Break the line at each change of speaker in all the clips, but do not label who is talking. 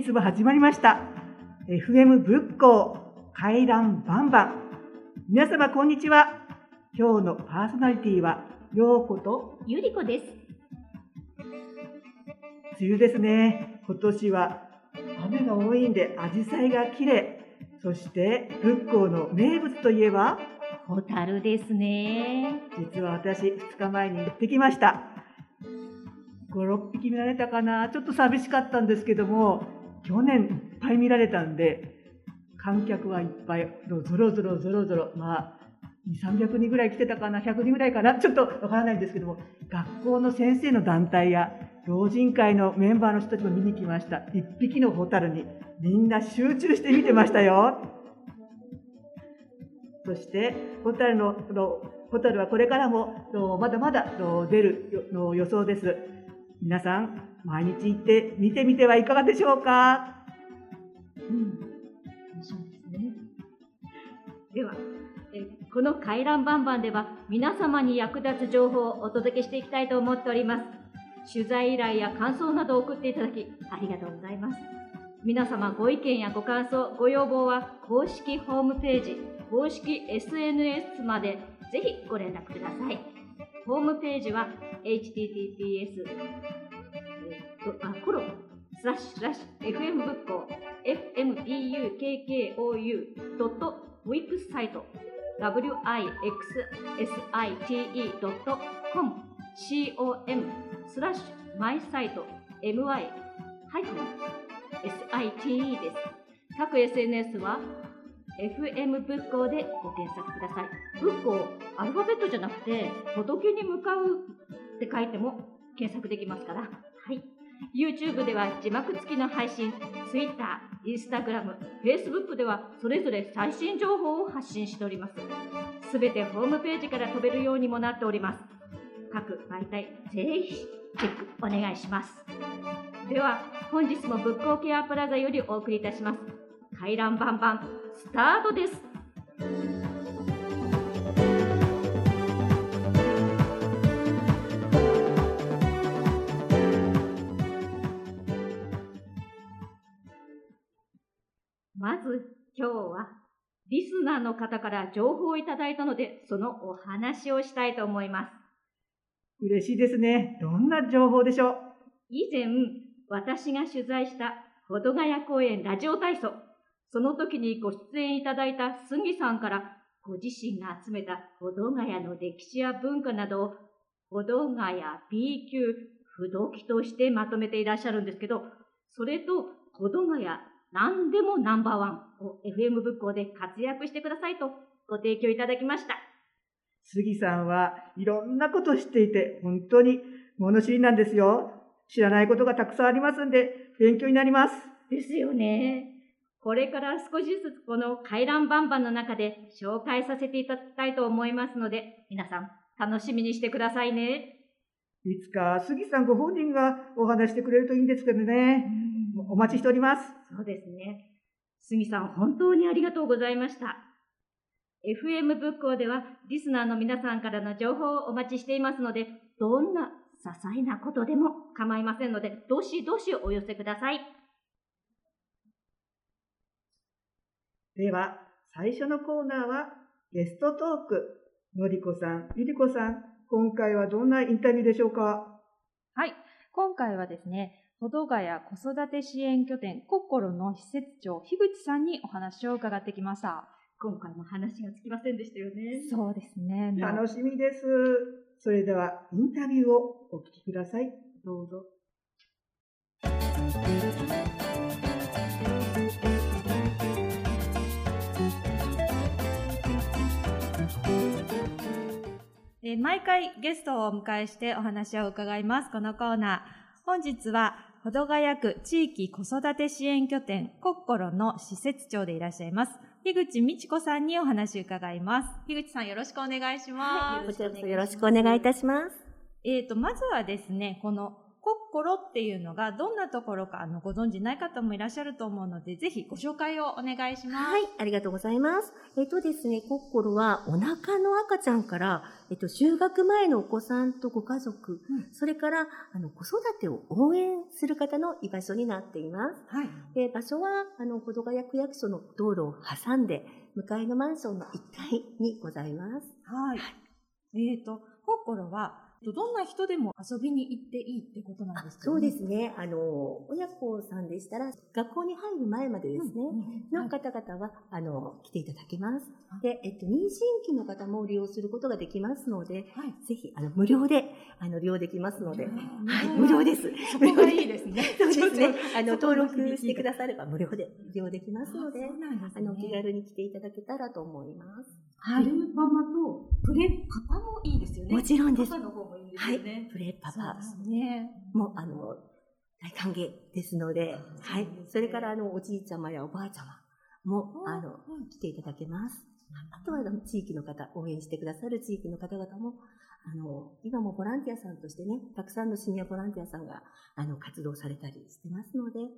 日も始まりました。FM 仏教回覧バンバン。皆様こんにちは。今日のパーソナリティは、ようこと
ゆりこです。
梅雨ですね。今年は雨が多いんで、紫陽花が綺麗。そして、仏教の名物といえば、
ホタルですね。
実は私、2日前に行ってきました。5、6匹見られたかな。ちょっと寂しかったんですけども、去年いっぱい見られたんで、観客はいっぱい、ぞろぞろぞろぞろ、まあ、2、300人ぐらい来てたかな、100人ぐらいかな、ちょっとわからないんですけども、学校の先生の団体や、老人会のメンバーの人たちも見に来ました。一匹のホタルに、みんな集中して見てましたよ。そして、ホタルの、のホタルはこれからも、まだまだ出る予想です。皆さん、毎日行って見てみてはいかがでしょうか？
うん、楽しみですね。では、えこの回覧バンバンでは皆様に役立つ情報をお届けしていきたいと思っております。取材依頼や感想などを送っていただきありがとうございます。皆様ご意見やご感想、ご要望は公式ホームページ、公式 SNS までぜひご連絡ください。ホームページは https あコロスラッシュスラッシュ FM 仏教 fmbukkou.wixsite wixsite.com com スラッシュマイサイト my ハイフン site です。各 SNS は FM 仏教でご検索ください。仏教、アルファベットじゃなくて、仏に向かうって書いても検索できますから。YouTube では字幕付きの配信、Twitter、Instagram、Facebook ではそれぞれ最新情報を発信しております。すべてホームページから飛べるようにもなっております。各媒体、ぜひチェックお願いします。では、本日も仏教ケアプラザよりお送りいたします。回覧バンバン、スタートです。ず今日はリスナーの方から情報をいただいたので、そのお話をしたいと思います。
嬉しいですね。どんな情報でしょう？
以前、私が取材した保土ヶ谷公園ラジオ体操、その時にご出演いただいた杉さんから、ご自身が集めた保土ヶ谷の歴史や文化などを、保土ヶ谷 B 級不動記としてまとめていらっしゃるんですけど、それと保土ヶ谷何でもナンバーワンを FM 仏教で活躍してくださいとご提供いただきました。
杉さんはいろんなことを知っていて、本当に物知りなんですよ。知らないことがたくさんありますんで、勉強になります。
ですよね。これから少しずつこの回覧バンバンの中で紹介させていただきたいと思いますので、皆さん楽しみにしてくださいね。
いつか杉さんご本人がお話してくれるといいんですけどね。お待ちしております。
そうですね。杉さん本当にありがとうございました。FM 仏教ではリスナーの皆さんからの情報をお待ちしていますので、どんな些細なことでも構いませんので、どしどしお寄せください。
では、最初のコーナーはゲストトーク。のりこさん、ゆりこさん、今回はどんなインタビューでしょうか？
はい。今回はですね、保土ヶ谷子育て支援拠点コッコロの施設長、樋口さんにお話を伺ってきました。
今回も話がつきませんでしたよね。
そうですね。
楽しみです。それでは、インタビューをお聞きください。どうぞ。
えー毎回ゲストをお迎えしてお話を伺います。このコーナー。本日は、保土ヶ谷区地域子育て支援拠点コッコロの施設長でいらっしゃいます。樋口美智子さんにお話を伺います。樋口さんよろしくお願いします。
はい
こちらこそよろしくお願いいたします。
えーと、まずはですね、このコッコロっていうのがどんなところかあのご存知ない方もいらっしゃると思うので、ぜひご紹介をお願いします。
はい、ありがとうございます。えっとですね、コッコロはお腹の赤ちゃんから、えっと、就学前のお子さんとご家族、
うん
それから、あの、子育てを応援する方の居場所になっています。
はい。
で、場所は、あの、保土ヶ谷区役所の道路を挟んで、向かいのマンションの1階にございます。
はい。えっ、と、コッコロは、どんな人でも遊びに行っていいってことなんですか、
そうですね。あの、親子さんでしたら、学校に入る前までですね、の
はい
方々は、あの、来ていただけます
はい。
で、えっと、妊娠期の方も利用することができますので、
はい。
ぜひ、あの、無料で、あの、利用できますので、
は
はいい、無料です。
そこがいいですね。
そうですね。あの、登録してくだされば無料で利用できますので、あの、気軽に来ていただけたらと思います。
はい。
プレとプレパパもいいですよね。
もちろんです
パパの方もいいですよね。
プレパパ
ですね。
も、あの、大歓迎ですので、はい
そ
れから、あの、おじいちゃまやおばあちゃまも、
あ
あの、
はい
来ていただけます。あとは、あの地域の方、応援してくださる地域の方々も、あの、今もボランティアさんとしてね、たくさんのシニアボランティアさんが、あの、活動されたりしてますので、
はい。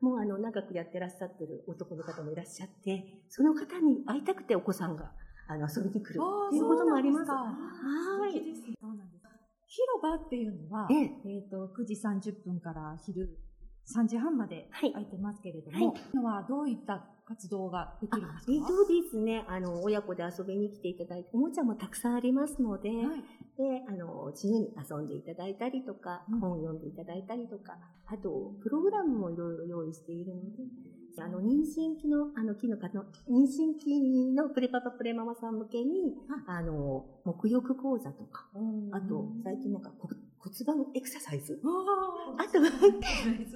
もうあの、長くやってらっしゃってる男の方もいらっしゃって、その方に会いたくてお子さんが、あの、遊びに来るっていうこともあります。
すか。
はい。
です。ねそうなんです。広場っていうのは、
え
え。っ、と、9時30分から昼3時半まで
はい。
空いてますけれども、
はい。
今はどういった活動ができるんですか？
えっとですね、あの、親子で遊びに来ていただいて、おもちゃもたくさんありますので、
はい。
で、あの、自由に遊んでいただいたりとか、
うん。
本を読んでいただいたりとか、あと、プログラムもいろいろ用意しているので、あの、妊娠期の、あの、期の方の、妊娠期のプレパパプレママさん向けに、あ。の、沐浴講座とか、あと、最近なんかこ骨盤エクササイズ。あとは、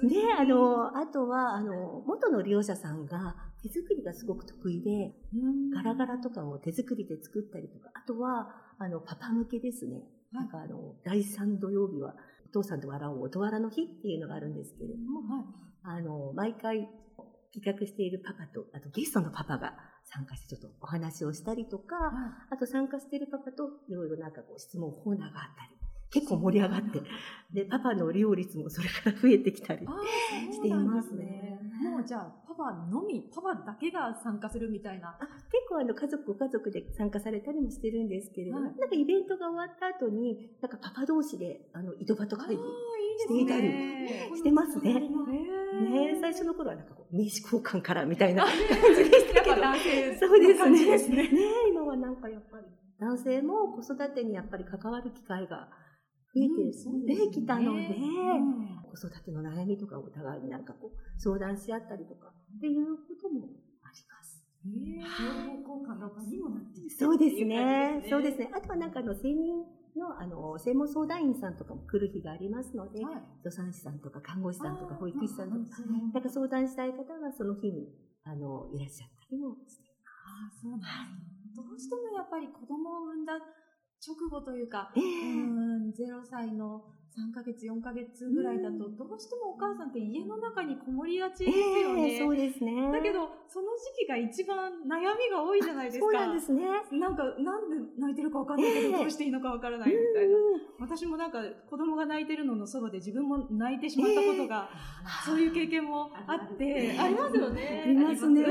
で、あの、あとは、あの、元の利用者さんが手作りがすごく得意で、ガラガラとかを手作りで作ったりとか、あとは、あの、パパ向けですね。
はい。
なんかあの、第3土曜日は、お父さんと笑おう、音笑の日っていうのがあるんですけれども、
はい。
あの、毎回企画しているパパと、あとゲストのパパが参加してちょっとお話をしたりとか、あと参加しているパパといろいろなんかこう質問コーナーがあったり、結構盛り上がって、で、パパの利用率もそれから増えてきたり。していますね
もうじゃあ、パパのみ、パパだけが参加するみたいな。
あ結構あの家族ご家族で参加されたりもしてるんですけれども、
はい
なんかイベントが終わった後に、なんかパパ同士であの井戸端会議。していたりしてますねね最初の頃はなんかこう名刺交換からみたいな感じでしたけど。そうですね。
ね。
ね今はなんかやっぱり男性も子育てにやっぱり関わる機会が増えてきたので、
うん
子育ての悩みとかお互いになんかこう相談し合ったりとかっていうこともあります。
えー情報交換の場にもなって
そうですねそうですね。あとはなんかあの、専任の、あの、専門相談員さんとかも来る日がありますので、
はい。
助産師さんとか看護師さんとか保育士さんとか、なんか相談したい方はその日に、あの、いらっしゃったりもして。
あーそうなんどうしてもやっぱり子供を産んだ直後というか、
え
うーん、0歳の3ヶ月、4ヶ月ぐらいだと、どうしてもお母さんって家の中にこもりがちですよね。
ええそうですね。
だけど、その時期が一番悩みが多いじゃないですか。
そうなんですね。
なんか、なんで泣いてるかわかんないけど、
ええ
どうしていいのかわからないみたいな。私もなんか、子供が泣いてるののそばで自分も泣いてしまったことが、そういう経験もあって、ありますよね。
ありますね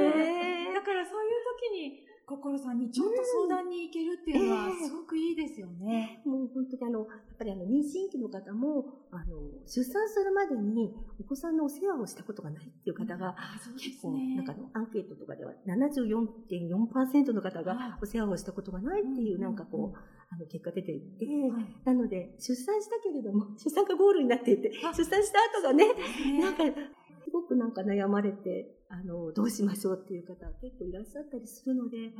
だからそういう時に、心さんにちょっと相談に行けるっていうのは、すごくいいですよね。
もう本当にあの、やっぱりあの、妊娠期の方も、あの、出産するまでにお子さんのお世話をしたことがないっていう方が、
うで
結構、なんかあの、アンケートとかでは74.4%の方
はい。
がお世話をしたことがないっていう、
うん
なんかこう、あの、結果出ていて、
はい。
なので、出産したけれども、出産がゴールになっていて
あ、
出産した後がね、
ね。
なんか、すごくなんか悩まれて、あの、どうしましょうっていう方結構いらっしゃったりするので、
はい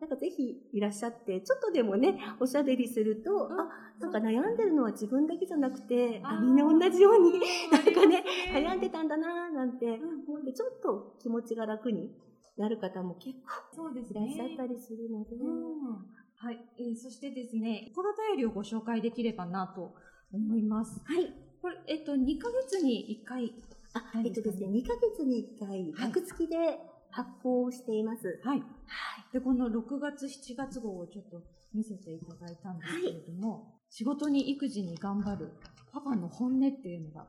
なんかぜひいらっしゃって、ちょっとでもね、おしゃべりすると、
うん
あ、なんか悩んでるのは自分だけじゃなくて、あみんな同じように、なんかね、悩んでたんだなーなんて思って、ちょっと気持ちが楽になる方も結構
そうです
いらっしゃっ
ね。
たりするので、
うんはい、えーそしてですね、心便りをご紹介できればなと思います。
はい。
これ、えっと、2ヶ月に1回。
あ、
はい
えっとですね、2ヶ月に1回、白付きで発行しています。
はい。
はい。
で、この6月、7月号をちょっと見せていただいたんですけれども、仕事に育児に頑張るパパの本音っていうのが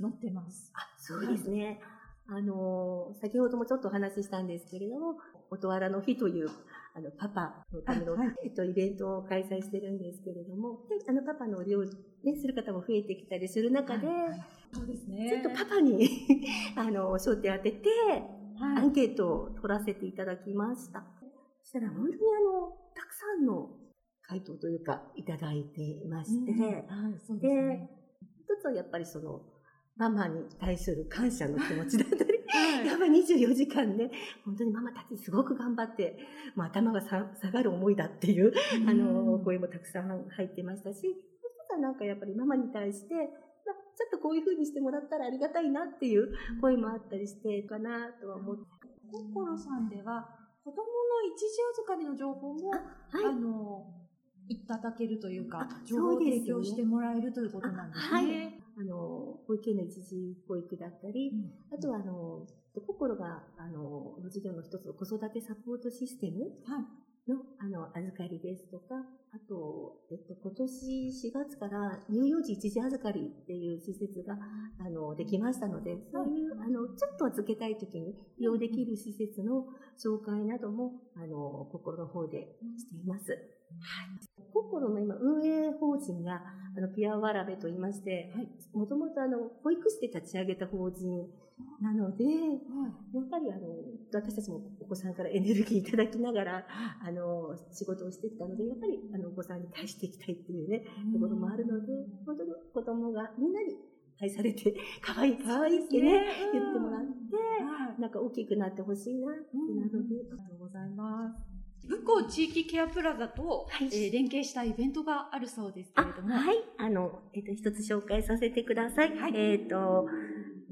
載ってます。
あ、そうですね。あの、先ほどもちょっとお話ししたんですけれども、音わらの日という、あの、パパのための、えっと、イベントを開催してるんですけれども、であの、パパの利用、ね、する方も増えてきたりする中で、
そうです
ちょ
ね。
っとパパに、あの、焦点当てて、
はい
アンケートを取らせていただきました。そしたら本当にあの、たくさんの回答というか、いただいていまして、
うんはい、そうですね。
一つはやっぱりその、ママに対する感謝の気持ちだったり、
はい
やっぱ24時間ね、本当にママたちすごく頑張って、もう頭がさ下がる思いだっていう、あの、声もたくさん入ってましたし、もう一つはなんかやっぱりママに対して、まあちょっとこういう風にしてもらったらありがたいなっていう声もあったりしてかなとは思って。
コッコロさんでは、子供の一時預かりの情報も、
はい
あの、いただけるというか
あ、
情報を提供してもらえるということなんですね。
あの、保育園の一時保育だったり、あとはあの、心が、あの、の授業の一つの子育てサポートシステム
はい。
の、あの、預かりですとか、あと、えっと、今年4月から乳幼児一時預かりっていう施設が、あの、できましたので、そういう、あの、ちょっと預けたいときに利用できる施設の紹介なども、あの、心の方でしています。はい。心の今、運営法人が、あの、ピアワラベと言いまして、もともとあの、保育士で立ち上げた法人なので、やっぱりあの、私たちもお子さんからエネルギーいただきながら、あの、仕事をしてきたので、やっぱりあの、お子さんに返していきたいっていうね、ところもあるので、本当に子供がみんなに愛されて、可愛い可愛いってね、言ってもらって、
はい。
なんか大きくなってほしいなってなので、
ありがとうございます。武庫地域ケアプラザと、
はい。
えー連携したイベントがあるそうですけ
あ
れども。
はい、あの、えっ、と、一つ紹介させてください。
はい。
えっ、と、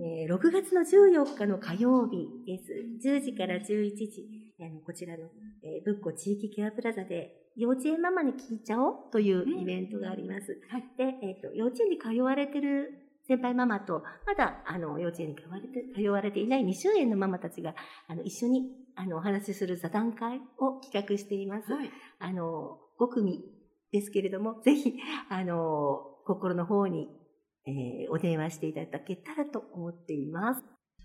えー6月の14日の火曜日です。10時から11時、あのこちらの、えー、ぶっこ地域ケアプラザで、幼稚園ママに聞いちゃおうというイベントがあります。
はい
で、えっ、と、幼稚園に通われてる先輩ママと、まだ、あの、幼稚園に通われて、通われていない未就園のママたちが、あの、一緒に、あの、お話しする座談会を企画しています。
はい。
あの、5組ですけれども、ぜひ、あの、心の方に、えーお電話していただけたらと思っています。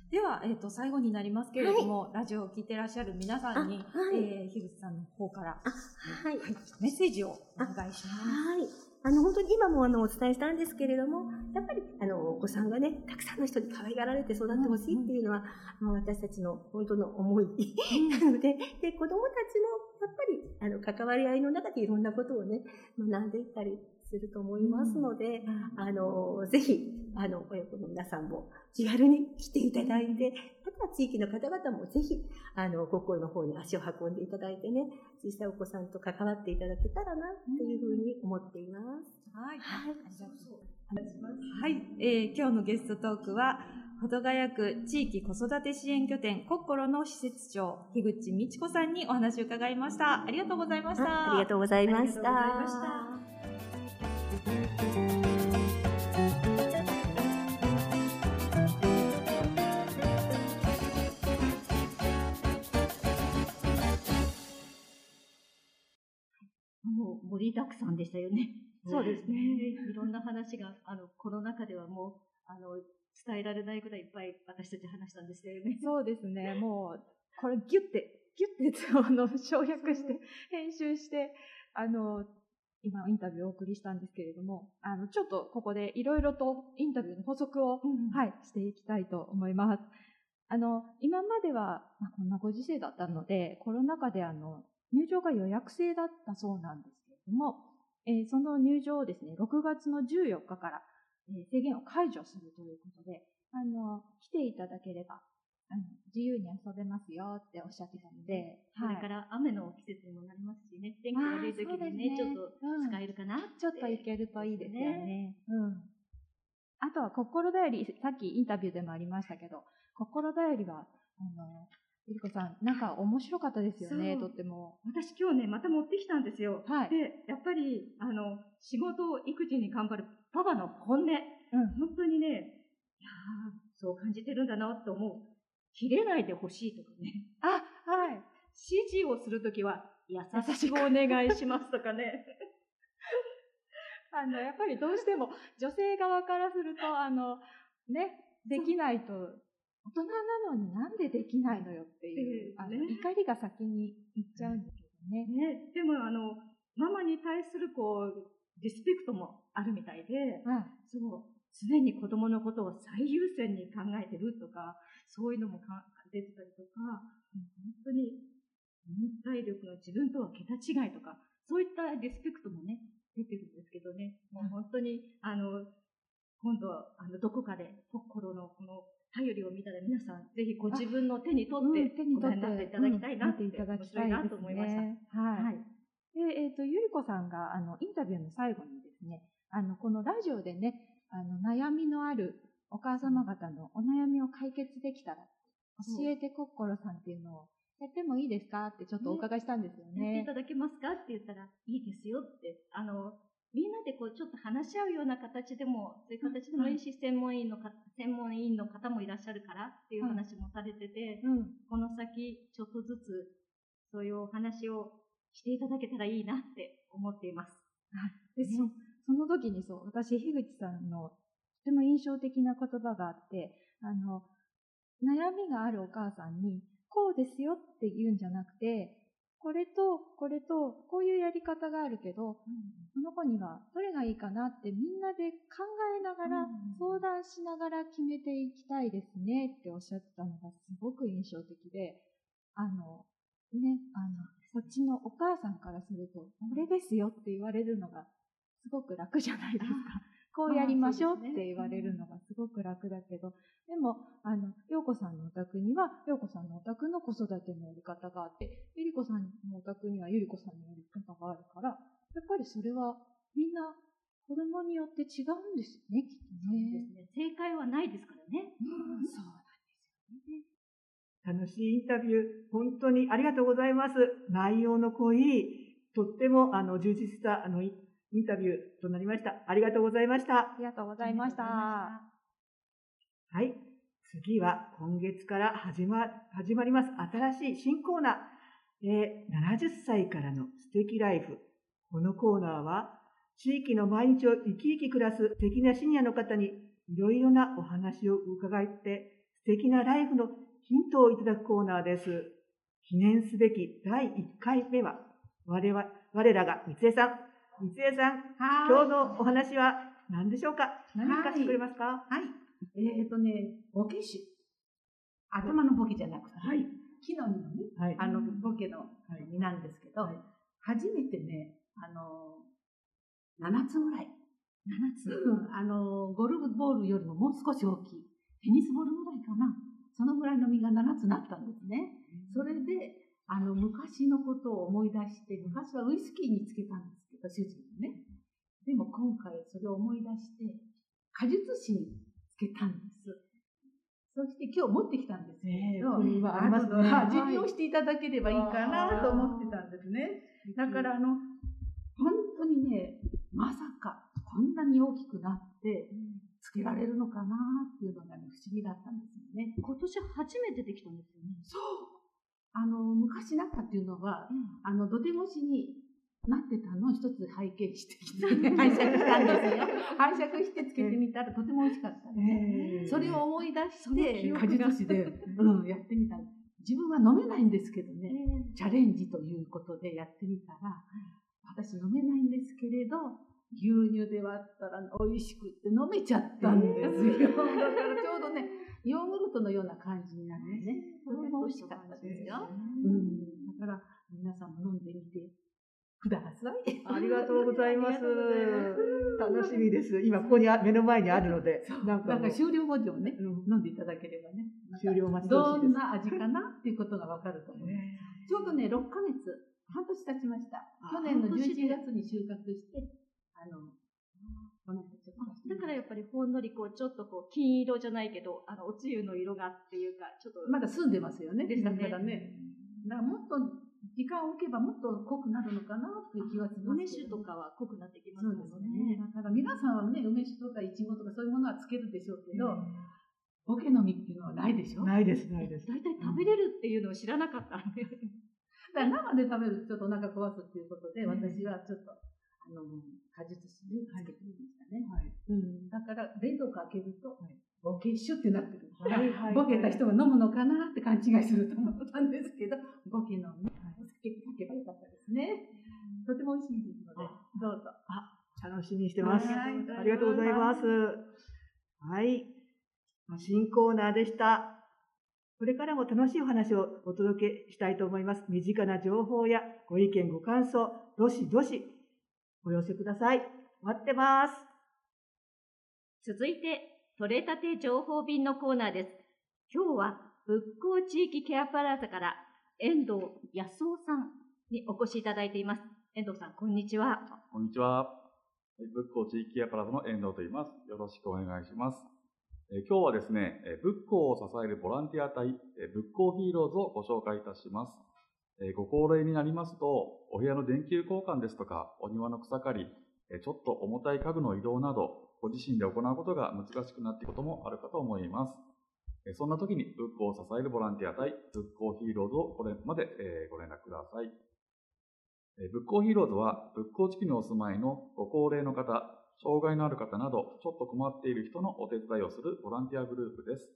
では、えっ、と、最後になりますけれども、ラジオを聞いてらっしゃる皆さんに、
あはい
えー、樋口さんの方から、
あ、はい。
メッセージをお願いします。
はい。あの、本当に今もあの、お伝えしたんですけれども、やっぱり、あの、お子さんがね、たくさんの人に可愛がられて育ってほしいっていうのは、あの私たちの本当の思いなので、で、子供たちも、やっぱり、あの、関わり合いの中でいろんなことをね、学んでいったりすると思いますので、あの、ぜひ、あの、親子の皆さんも気軽に来ていただいて、あとは地域の方々もぜひ、あの、高校の方に足を運んでいただいてね、小さいお子さんと関わっていただけたらな、っていうふうに思っています。
はい。
はい
ありがとう。はい。えー今日のゲストトークは、保土ヶ谷区地域子育て支援拠点コッコロの施設長、樋口美智子さんにお話を伺いました。
ありがとうございました。
ありがとうございました
もう盛りだくさんでしたよね。
そうですね。
いろんな話が、あの、コロナ禍ではもう、あの、伝えられないぐらいいっぱい私たち話したんですよね。
そうですね。もう、これギュッて、ギュッて、あの、省略して、編集して、あの、今インタビューをお送りしたんですけれども、あの、ちょっとここでいろいろとインタビューの補足を、はい、していきたいと思います。あの、今までは、まあ、こんなご時世だったので、コロナ禍であの、入場が予約制だったそうなんですけれども、えーその入場をですね、6月の14日から、えー制限を解除するということで、あの、来ていただければ、あの、自由に遊べますよっておっしゃってたので、
それから雨の季節にもなりますしね、天気悪い時にね、ちょっと使えるかなって。
ちょっと行けるといいですよね。うん。あとは、心だより、さっきインタビューでもありましたけど、心だよりは、あの、ゆりこさん、なんか面白かったですよね、とっても。
私今日ね、また持ってきたんですよ。
はい。
で、やっぱり、あの、仕事、育児に頑張るパパの本音。
うん。
本当にね、いやーそう感じてるんだなと思う。切れないでほしいとかね。
あ、はい。
指示をするときは、優しくお願いしますとかね。
あの、やっぱりどうしても、女性側からすると、あの、ね、できないと、大人なのになんでできないのよっていう、あの
ね。
怒りが先に行っちゃうんだけどね。
ね、でもあの、ママに対するこう、リスペクトもあるみたいで、
あ
そう、常に子供のことを最優先に考えてるとか、そういうのもか出てたりとか、本当に忍耐力が自分とは桁違いとか、そういったリスペクトもね、出てるんですけどね、もう本当に、あの、今度は、あの、どこかで、の、頼りを見たら皆さん、ぜひご自分の手に取って、
手に取って
っていただきたいなって、
うんいただきたいです
と思いました。
ね。はい。
はい。
で、えっ、と、ゆりこさんが、あの、インタビューの最後にですね、あの、このラジオでね、あの、悩みのあるお母様方のお悩みを解決できたら、教えてこっころさんっていうのをやってもいいですかってちょっとお伺いしたんですよ
やって
ね
い。ただけますかって言ったら、いいですよって、あの、みんなでこう、ちょっと話し合うような形でも、そういう形でもいいし、専門員のか、専門員の方もいらっしゃるからっていう話もされてて、
うん。
この先、ちょっとずつ、そういうお話をしていただけたらいいなって思っています。
で、そその時にそう、私、樋口さんのとても印象的な言葉があって、あの、悩みがあるお母さんに、こうですよって言うんじゃなくて、これと、これと、こういうやり方があるけど、その子にはどれがいいかなってみんなで考えながら、
うん
相談しながら決めていきたいですねっておっしゃってたのがすごく印象的で、あの、ね、あの、こっちのお母さんからすると、これですよって言われるのがすごく楽じゃないですか。こうやりましょうって言われるのがすごく楽だけど、でも、あの、ようこさんのお宅には、ようこさんのお宅の子育てのやり方があって、ゆりこさんのお宅にはゆりこさんのやり方があるから、やっぱりそれはみんな子供によって違うんですよね、きっと
そう
ね。
ですね。正解はないですからね。
うんそうなんですよね。
楽しいインタビュー、本当にありがとうございます。内容の濃い、とってもあの充実したあのイインタビューとなりました。ありがとうございました
あ。りがとうございました。
はい。次は今月から始ま始まります新しい新コーナー、えー70歳からの素敵ライフ。このコーナーは地域の毎日を生き生き暮らす素敵なシニアの方にいろいろなお話を伺って素敵なライフのヒントをいただくコーナーです。記念すべき第1回目は我々我らが三江さん。三江さん、今日のお話は何でしょうか？何かしてくれますか？
はい。えっ、とね、ボケ種。頭のボケじゃなくて、
はい。
木の実のね、
はい。
あの、ボケの
はい
実なんですけど、
はい
初めてね、あの、7つぐらい。
7つ？
うんあの、ゴルフボールよりももう少し大きい。テニスボールぐらいかな。そのぐらいの実が7つなったんですね。それで、あの、昔のことを思い出して、昔はウイスキーにつけたんですけど、主人がね。でも今回それを思い出して、果実酒につけたんです。そして今日持ってきたんですけど、
ねえはありますね
あの味見をしていただければいいかなと思ってたんですね。だからあの、本当にね、まさかこんなに大きくなってつけられるのかなっていうのがね、不思議だったんですよね。
今年初めてできたんですよね。
そう。あの、昔なったっていうのは、あの、土手越しになってたのを一つ拝見してきて、拝借したんですよ。拝借してつけてみたらとても美味しかったんで、
えー
それを思い出
そ
して、果
が
実酒で、うん、やってみた。自分は飲めないんですけどね、チャレンジということでやってみたら、私飲めないんですけれど、牛乳で割ったら美味しくって飲めちゃったんですよ。だからちょうどね、ヨーグルトのような感じになってね、とても美味しかったですよ。うん、だから皆さんも飲んでみてください。
ありがとうございます。楽しみです。今ここにあ目の前にあるので、なんか
なん
もう
か終了文字をね、
うん
飲んでいただければね、
終了待ち。
どんな味かなっていうことがわかると思います。ちょうどね、6ヶ月、半年経ちました。
あ
去年の
半年で
11月に収穫して、あの、
だからやっぱりほんのりこう、ちょっとこう、金色じゃないけど、あの、おつゆの色がっていうか、ちょっと、
まだ澄んでますよね。
ですね
だからね、だからもっと時間を置けばもっと濃くなるのかなっていう気はします
梅酒とかは濃くなってきます
そう
もん
ですね。
ね。
だから皆さんはね、梅酒とかイチゴとかそういうものはつけるでしょうけど、ボケの実っていうのはないでしょ？だ
ないです、ないです。
大体食べれるっていうのを知らなかったんで。
から生で食べるとちょっとお腹壊すっていうことで、私はちょっと、あの、果実酒につけてみましたね。
はい。
うん。だから、冷蔵庫開けると、ボケ酒ってなってるから、
はいはい
ボケた人が飲むのかなって勘違いすると思ったんですけど、ボケのね、お酒かけばよかったですね。とても美味しいですので、どうぞ。
楽しみにしてます。
はい
ありがとうございます。はい。新コーナーでした。これからも楽しいお話をお届けしたいと思います。身近な情報やご意見、ご感想、どしどしお寄せください。待ってます。
続いて、取れたて情報便のコーナーです。今日は、仏光地域ケアプラザから遠藤康夫さんにお越しいただいています。遠藤さん、こんにちは。
こんにちは。仏光地域ケアプラザの遠藤と言います。よろしくお願いします。え今日はですね、仏光を支えるボランティア隊、仏光ヒーローズをご紹介いたします。えご高齢になりますと、お部屋の電球交換ですとか、お庭の草刈り、ちょっと重たい家具の移動など、ご自身で行うことが難しくなっていることもあるかと思います。そんな時に仏光を支えるボランティア隊、仏光ヒーローズをこれまで、ご連絡ください。仏光ヒーローズは仏光地区にお住まいのご高齢の方、障害のある方など、ちょっと困っている人のお手伝いをするボランティアグループです。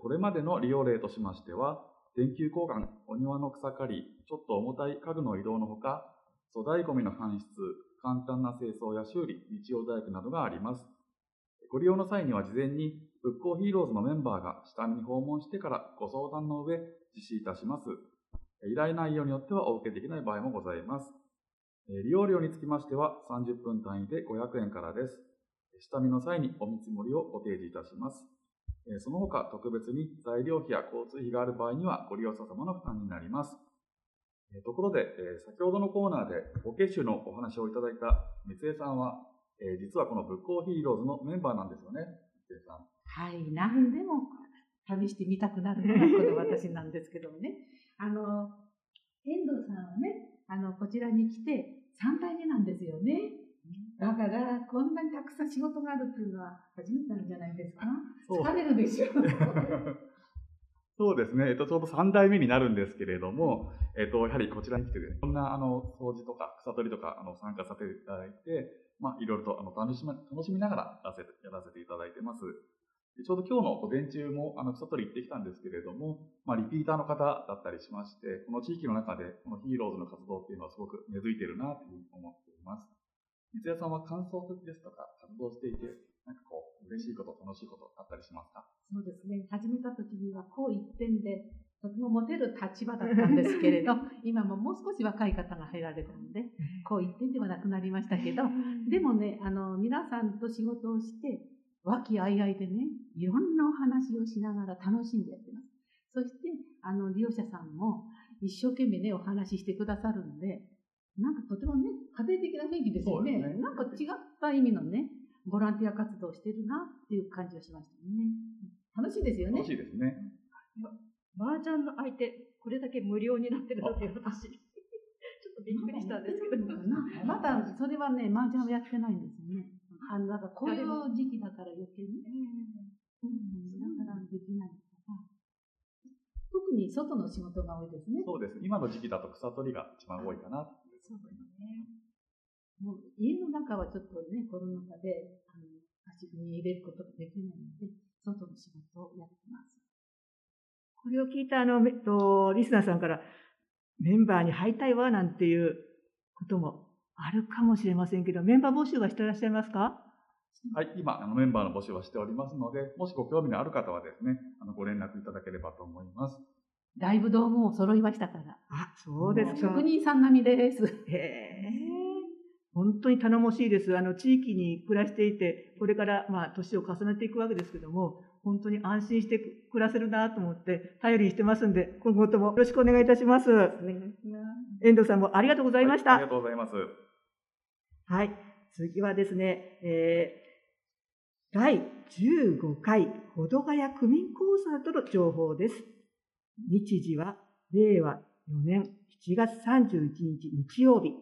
これまでの利用例としましては、電球交換、お庭の草刈り、ちょっと重たい家具の移動のほか、粗大ゴミの搬出、簡単な清掃や修理、日曜大工などがあります。ご利用の際には事前に仏光ヒーローズのメンバーが下見に訪問してからご相談の上実施いたします。依頼内容によってはお受けできない場合もございます。利用料につきましては30分単位で500円からです。下見の際にお見積もりをご提示いたします。その他特別に材料費や交通費がある場合にはご利用者様の負担になります。ところで、先ほどのコーナーでボケ集のお話をいただいた三江さんは、実はこの仏光ヒーローズのメンバーなんですよね、三江さん。
はい、何でも旅してみたくなるのがこの私なんですけどもね。あの、遠藤さんはね、あの、こちらに来て3代目なんですよね。だから、こんなにたくさん仕事があるっていうのは初めてなんじゃないですか？
そう
疲れるでしょう。
そうですね、えっと、ちょうど3代目になるんですけれども、えっと、やはりこちらに来て、こんなあの掃除とか草取りとかあの参加させていただいて、まあ、いろいろとあの楽し,、ま、楽しみながらやらせてやらせていただいてます。でちょうど今日の午前中もあの草取り行ってきたんですけれども、まあ、リピーターの方だったりしまして、この地域の中でこのヒーローズの活動っていうのはすごく根付いてるなというふうに思っています。三谷さんは感想的ですとか活動していて、なんかこう、嬉しいこと、楽しいことあったりしますか？
そうですね。始めた時には、こう一点で、とてもモテる立場だったんですけれど、今ももう少し若い方が入られたので、こう一点ではなくなりましたけど、でもね、あの、皆さんと仕事をして、和気あいあいでね、いろんなお話をしながら楽しんでやってます。そして、あの、利用者さんも一生懸命ね、お話ししてくださるんで、なんかとてもね、家庭的な雰囲気ですよね。
ね
なんか違った意味のね、ボランティア活動をしてるなっていう感じがしましたね。楽しいですよね
楽。しいですね。
麻雀の相手、これだけ無料になってるので、私、ちょっとびっくりしたんですけど。
まだそれはね、麻雀をやってないんですよね。あの、なんかこういう時期だから余計に。うん、だからできないから。特に外の仕事が多いですね。
そうです。今の時期だと草取りが一番多いかなっていう
そうですね。もう家の中はちょっとね、コロナ禍で、あの、足踏み入れることができないので、外の仕事をやってます。
これを聞いたあの、めと、リスナーさんから、メンバーに入りたいわなんていうこともあるかもしれませんけど、メンバー募集はしてらっしゃいますか？
はい、今、あのメンバーの募集はしておりますので、もしご興味のある方はですね、あのご連絡いただければと思います。
だいぶ道具も揃いましたから。
あ、そうですか。
職人さん並みです。
へえ。本当に頼もしいです。あの、地域に暮らしていて、これから、まあ、年を重ねていくわけですけども、本当に安心して暮らせるなと思って、頼りにしてますんで、今後ともよろしくお願いいたします。
お願いします。
遠藤さんもありがとうございました。
はいありがとうございます。
はい。次はですね、えー、第15回、保土ヶ谷区民コンサートの情報です。日時は、令和4年7月31日日曜日、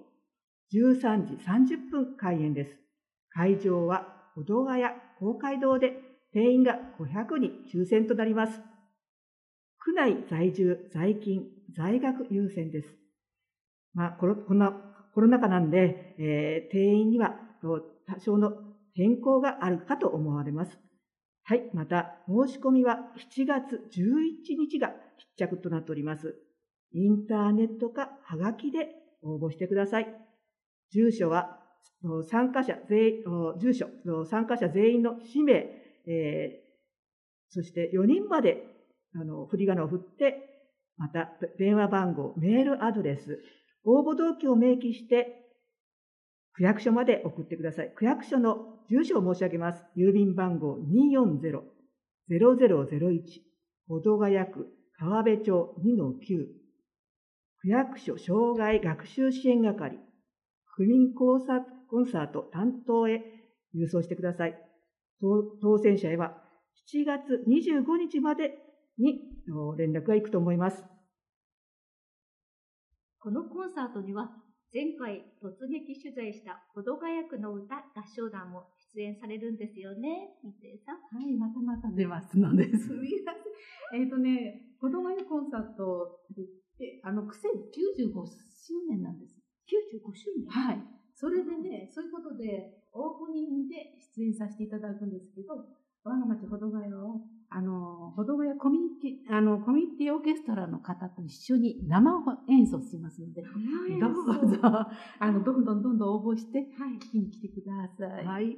13時30分開演です。会場は、保土ヶ谷公会堂で、定員が500人抽選となります。区内在住、在勤、在学優先です。まあ、このこんなコロナ禍なんで、えー定員には多少の変更があるかと思われます。はい。また、申し込みは7月11日が必着となっております。インターネットかはがきで応募してください。住所は、参加者全員、住所、参加者全員の氏名、えー、そして4人まで、あの、振り仮名を振って、また、電話番号、メールアドレス、応募動機を明記して、区役所まで送ってください。区役所の住所を申し上げます。郵便番号240-0001、保土ヶ谷区川辺町2-9、区役所障害学習支援係、区民コンサコンサート担当へ郵送してください。当選者へは7月25日までに連絡が行くと思います。
このコンサートには前回突撃取材した保土ヶ谷区の歌合唱団も出演されるんですよね、三井さん。
はい、またまた出ますので、すみません。えっ、ー、とね、保土ヶ谷コンサートって、あの、癖95周年なんです。
95周年？
はい。それでね、そういうことで、オープニングで出演させていただくんですけど、我が町保土ヶ谷を、あの、保土ヶ谷コミュニティ、あの、コミュニティオーケストラの方と一緒に生演奏しますので、どうぞ、あの、どんどんどんどん応募して、はい、聞きに来てください。
はい。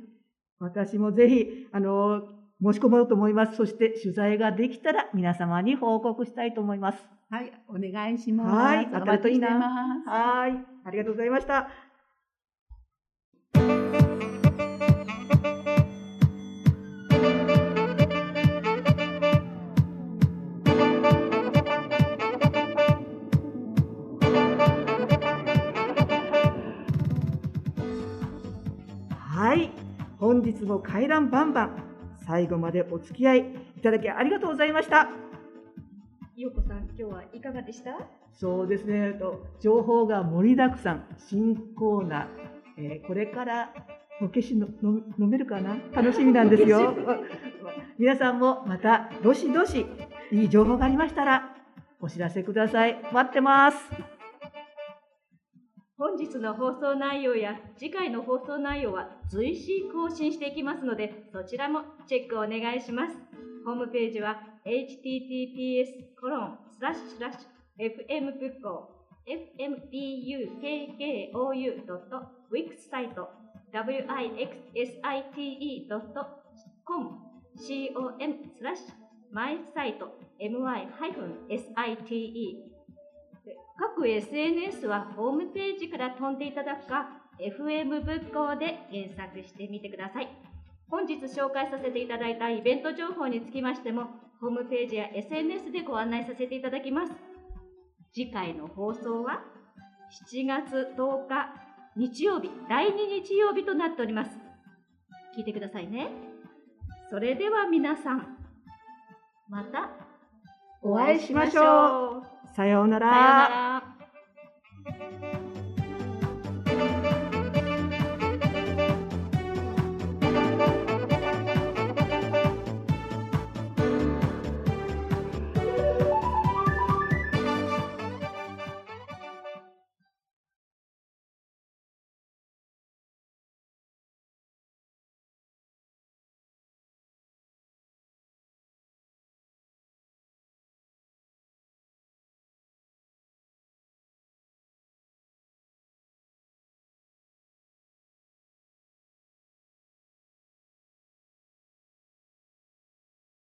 私もぜひ、あの、申し込もうと思います。そして、取材ができたら皆様に報告したいと思います。
はい、お願いします。
はい、
お待ちしてます。
はい、ありがとうございました。本日も回覧バンバン、最後までお付き合いいただきありがとうございました。
ようこさん、今日はいかがでした？
そうですね、と情報が盛りだくさん、新コーナー、えー、これからお消しの飲めるかな？楽しみなんですよ。皆さんもまたどしどしいい情報がありましたらお知らせください。待ってます。
本日の放送内容や次回の放送内容は随時更新していきますのでそちらもチェックお願いします。ホームページは https コロンスラッシュスラッシュ fm 仏教 fmbukkou.wix サイト wixsite.com com スラッシュマイサイト my-site 各 SNS はホームページから飛んでいただくか FM 仏教で検索してみてください。本日紹介させていただいたイベント情報につきましても、ホームページや SNS でご案内させていただきます。次回の放送は7月10日日曜日、第2日曜日となっております。聞いてくださいね。それでは皆さん、また
お会いしましょう。さようなら。
さようなら。